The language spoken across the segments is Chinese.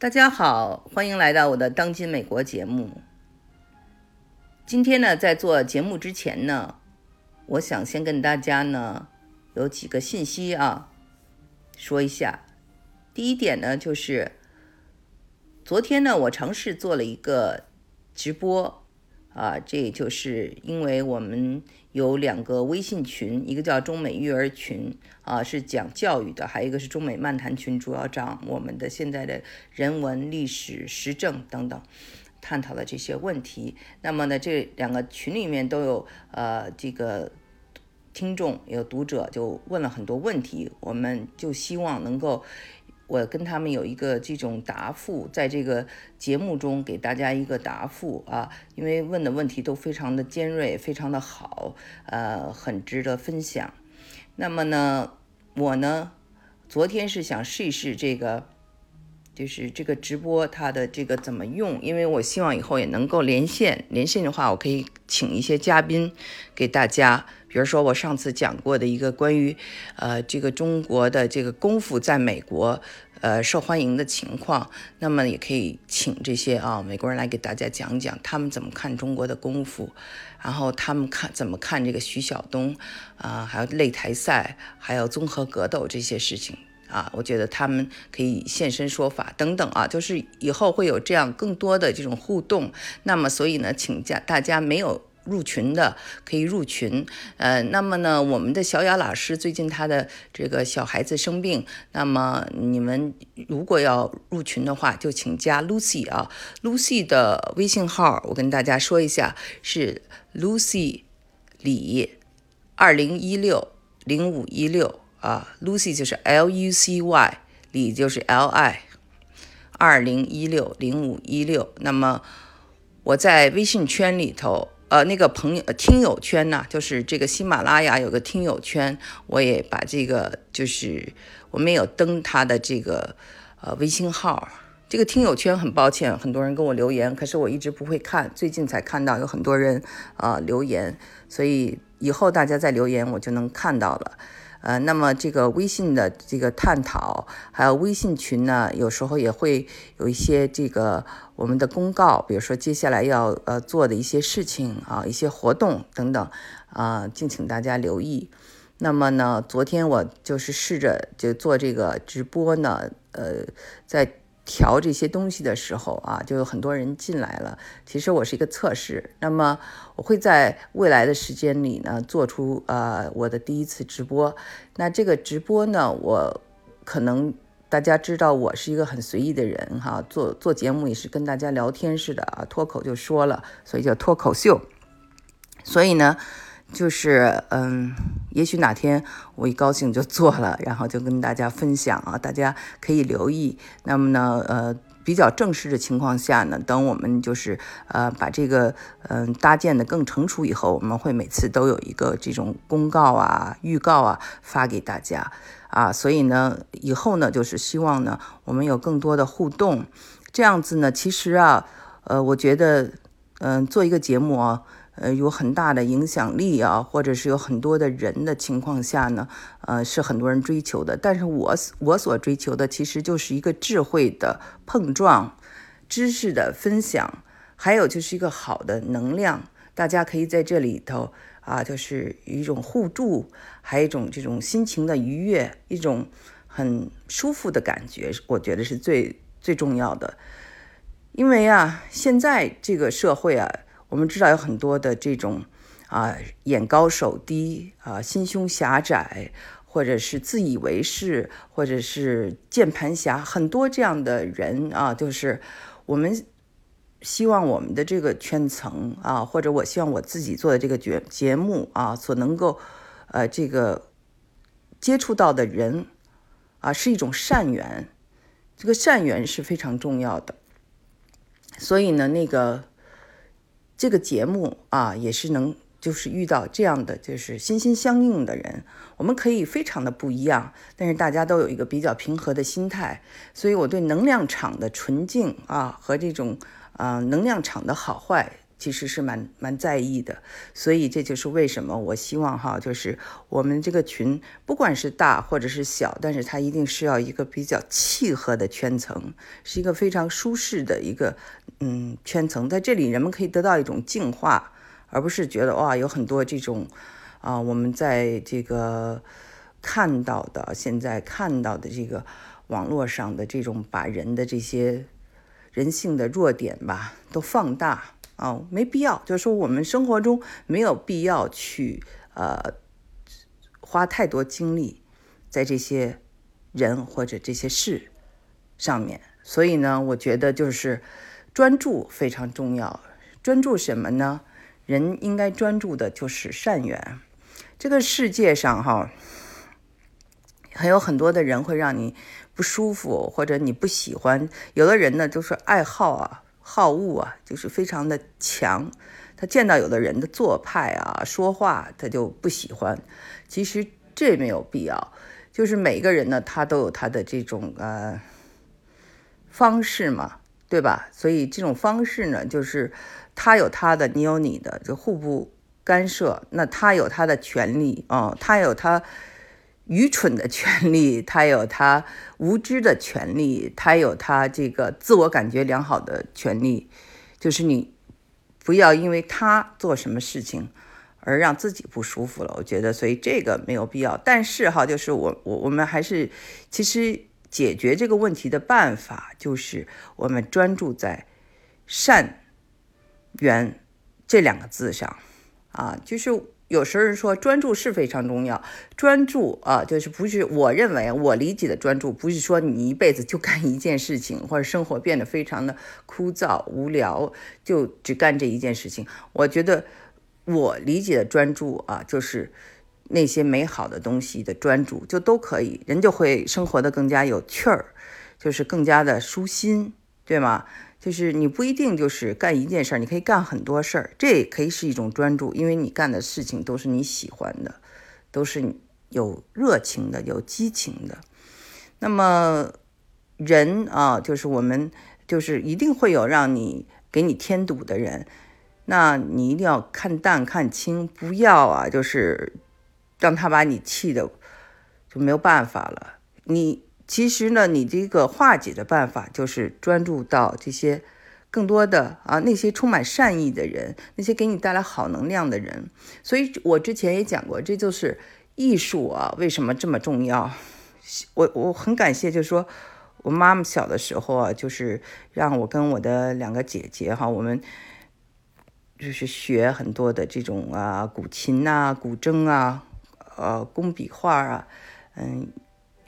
大家好，欢迎来到我的《当今美国》节目。今天呢，在做节目之前呢，我想先跟大家呢有几个信息啊说一下。第一点呢，就是昨天呢，我尝试做了一个直播啊，这也就是因为我们有两个微信群，一个叫中美育儿群啊，是讲教育的；还有一个是中美漫谈群，主要讲我们的现在的人文、历史、时政等等，探讨的这些问题。那么呢，这两个群里面都有呃这个听众有读者就问了很多问题，我们就希望能够。我跟他们有一个这种答复，在这个节目中给大家一个答复啊，因为问的问题都非常的尖锐，非常的好，呃，很值得分享。那么呢，我呢，昨天是想试一试这个，就是这个直播它的这个怎么用，因为我希望以后也能够连线，连线的话，我可以请一些嘉宾给大家。比如说，我上次讲过的一个关于，呃，这个中国的这个功夫在美国，呃，受欢迎的情况，那么也可以请这些啊美国人来给大家讲讲他们怎么看中国的功夫，然后他们看怎么看这个徐晓东，啊，还有擂台赛，还有综合格斗这些事情啊，我觉得他们可以现身说法等等啊，就是以后会有这样更多的这种互动。那么，所以呢，请假大家没有。入群的可以入群，呃，那么呢，我们的小雅老师最近她的这个小孩子生病，那么你们如果要入群的话，就请加 Lucy 啊，Lucy 的微信号我跟大家说一下，是 Lucy 李二零一六零五一六啊，Lucy 就是 L U C Y，李就是 L I，二零一六零五一六，那么我在微信圈里头。呃，那个朋友听友圈呢，就是这个喜马拉雅有个听友圈，我也把这个就是我没有登他的这个呃微信号。这个听友圈很抱歉，很多人跟我留言，可是我一直不会看，最近才看到有很多人啊留言，所以以后大家再留言我就能看到了。呃，那么这个微信的这个探讨，还有微信群呢，有时候也会有一些这个我们的公告，比如说接下来要呃做的一些事情啊，一些活动等等啊，敬请大家留意。那么呢，昨天我就是试着就做这个直播呢，呃，在。调这些东西的时候啊，就有很多人进来了。其实我是一个测试，那么我会在未来的时间里呢，做出呃我的第一次直播。那这个直播呢，我可能大家知道我是一个很随意的人哈，做做节目也是跟大家聊天似的啊，脱口就说了，所以叫脱口秀。所以呢。就是嗯，也许哪天我一高兴就做了，然后就跟大家分享啊，大家可以留意。那么呢，呃，比较正式的情况下呢，等我们就是呃把这个嗯搭建的更成熟以后，我们会每次都有一个这种公告啊、预告啊发给大家啊。所以呢，以后呢就是希望呢我们有更多的互动，这样子呢，其实啊，呃，我觉得嗯做一个节目啊。呃，有很大的影响力啊，或者是有很多的人的情况下呢，呃，是很多人追求的。但是我我所追求的其实就是一个智慧的碰撞，知识的分享，还有就是一个好的能量。大家可以在这里头啊，就是一种互助，还有一种这种心情的愉悦，一种很舒服的感觉，我觉得是最最重要的。因为啊，现在这个社会啊。我们知道有很多的这种啊眼高手低啊心胸狭窄，或者是自以为是，或者是键盘侠，很多这样的人啊，就是我们希望我们的这个圈层啊，或者我希望我自己做的这个节节目啊，所能够呃这个接触到的人啊，是一种善缘，这个善缘是非常重要的。所以呢，那个。这个节目啊，也是能就是遇到这样的就是心心相印的人，我们可以非常的不一样，但是大家都有一个比较平和的心态，所以我对能量场的纯净啊和这种啊能量场的好坏其实是蛮蛮在意的，所以这就是为什么我希望哈，就是我们这个群不管是大或者是小，但是它一定是要一个比较契合的圈层，是一个非常舒适的一个嗯圈层，在这里人们可以得到一种净化，而不是觉得哇有很多这种啊我们在这个看到的现在看到的这个网络上的这种把人的这些人性的弱点吧都放大。啊，没必要，就是说我们生活中没有必要去呃花太多精力在这些人或者这些事上面。所以呢，我觉得就是专注非常重要。专注什么呢？人应该专注的就是善缘。这个世界上哈，还有很多的人会让你不舒服，或者你不喜欢。有的人呢，就是爱好啊。好恶啊，就是非常的强。他见到有的人的做派啊、说话，他就不喜欢。其实这没有必要。就是每个人呢，他都有他的这种呃方式嘛，对吧？所以这种方式呢，就是他有他的，你有你的，就互不干涉。那他有他的权利啊，他有他。愚蠢的权利，他有他无知的权利，他有他这个自我感觉良好的权利，就是你不要因为他做什么事情而让自己不舒服了。我觉得，所以这个没有必要。但是哈，就是我我我们还是其实解决这个问题的办法，就是我们专注在善缘这两个字上啊，就是。有时候人说专注是非常重要，专注啊，就是不是我认为我理解的专注，不是说你一辈子就干一件事情，或者生活变得非常的枯燥无聊，就只干这一件事情。我觉得我理解的专注啊，就是那些美好的东西的专注，就都可以，人就会生活的更加有趣儿，就是更加的舒心，对吗？就是你不一定就是干一件事儿，你可以干很多事儿，这也可以是一种专注，因为你干的事情都是你喜欢的，都是有热情的、有激情的。那么人啊，就是我们就是一定会有让你给你添堵的人，那你一定要看淡看清，不要啊，就是让他把你气的就没有办法了。你。其实呢，你这个化解的办法就是专注到这些更多的啊那些充满善意的人，那些给你带来好能量的人。所以我之前也讲过，这就是艺术啊，为什么这么重要？我我很感谢，就是说我妈妈小的时候啊，就是让我跟我的两个姐姐哈，我们就是学很多的这种啊古琴啊、古筝啊、呃工笔画啊，嗯。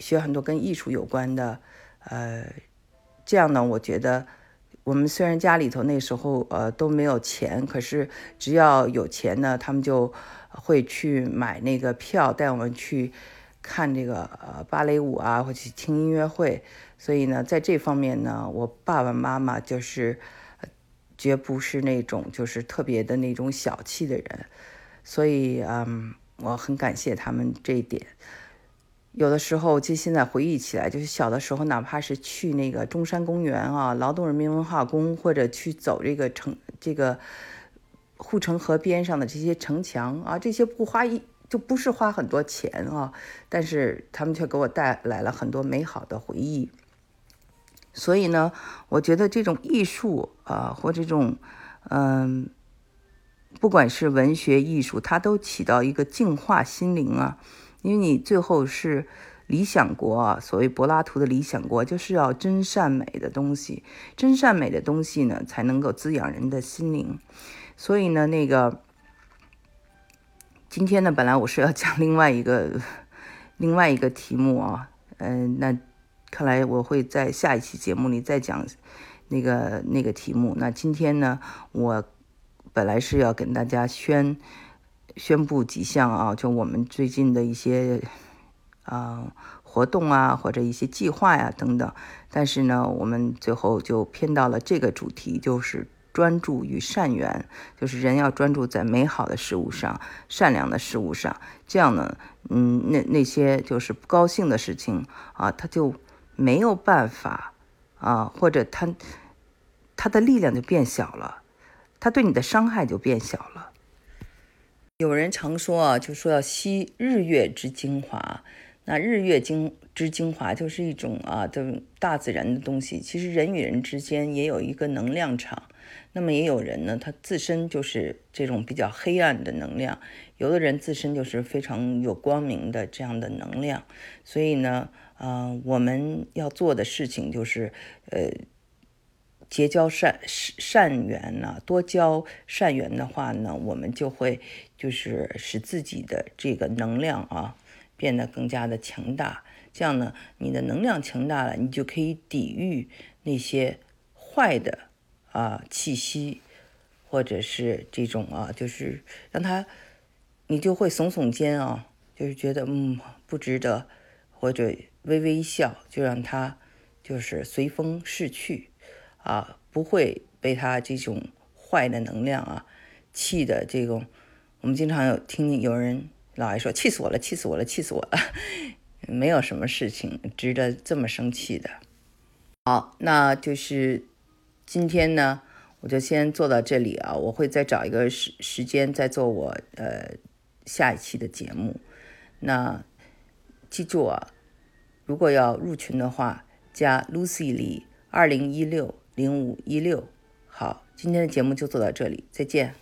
学很多跟艺术有关的，呃，这样呢，我觉得我们虽然家里头那时候呃都没有钱，可是只要有钱呢，他们就会去买那个票，带我们去看这个呃芭蕾舞啊，或去听音乐会。所以呢，在这方面呢，我爸爸妈妈就是绝不是那种就是特别的那种小气的人，所以嗯，我很感谢他们这一点。有的时候，就现在回忆起来，就是小的时候，哪怕是去那个中山公园啊、劳动人民文化宫，或者去走这个城、这个护城河边上的这些城墙啊，这些不花一就不是花很多钱啊，但是他们却给我带来了很多美好的回忆。所以呢，我觉得这种艺术啊，或这种嗯，不管是文学艺术，它都起到一个净化心灵啊。因为你最后是理想国啊，所谓柏拉图的理想国，就是要真善美的东西，真善美的东西呢，才能够滋养人的心灵。所以呢，那个今天呢，本来我是要讲 另外一个另外一个题目啊，嗯，那看来我会在下一期节目里再讲那个那个题目。那今天呢，我本来是要跟大家宣。宣布几项啊，就我们最近的一些啊活动啊，或者一些计划呀等等。但是呢，我们最后就偏到了这个主题，就是专注于善缘，就是人要专注在美好的事物上、善良的事物上。这样呢，嗯，那那些就是不高兴的事情啊，他就没有办法啊，或者他他的力量就变小了。它对你的伤害就变小了。有人常说啊，就说要吸日月之精华。那日月精之精华就是一种啊，这大自然的东西。其实人与人之间也有一个能量场。那么也有人呢，他自身就是这种比较黑暗的能量；有的人自身就是非常有光明的这样的能量。所以呢，呃，我们要做的事情就是，呃，结交善善缘呐，多交善缘的话呢，我们就会就是使自己的这个能量啊。变得更加的强大，这样呢，你的能量强大了，你就可以抵御那些坏的啊气息，或者是这种啊，就是让他，你就会耸耸肩啊，就是觉得嗯不值得，或者微微一笑，就让他就是随风逝去啊，不会被他这种坏的能量啊气的这种，我们经常有听有人。老爱说：“气死我了，气死我了，气死我了！没有什么事情值得这么生气的。”好，那就是今天呢，我就先做到这里啊。我会再找一个时时间再做我呃下一期的节目。那记住啊，如果要入群的话，加 Lucy 李二零一六零五一六。好，今天的节目就做到这里，再见。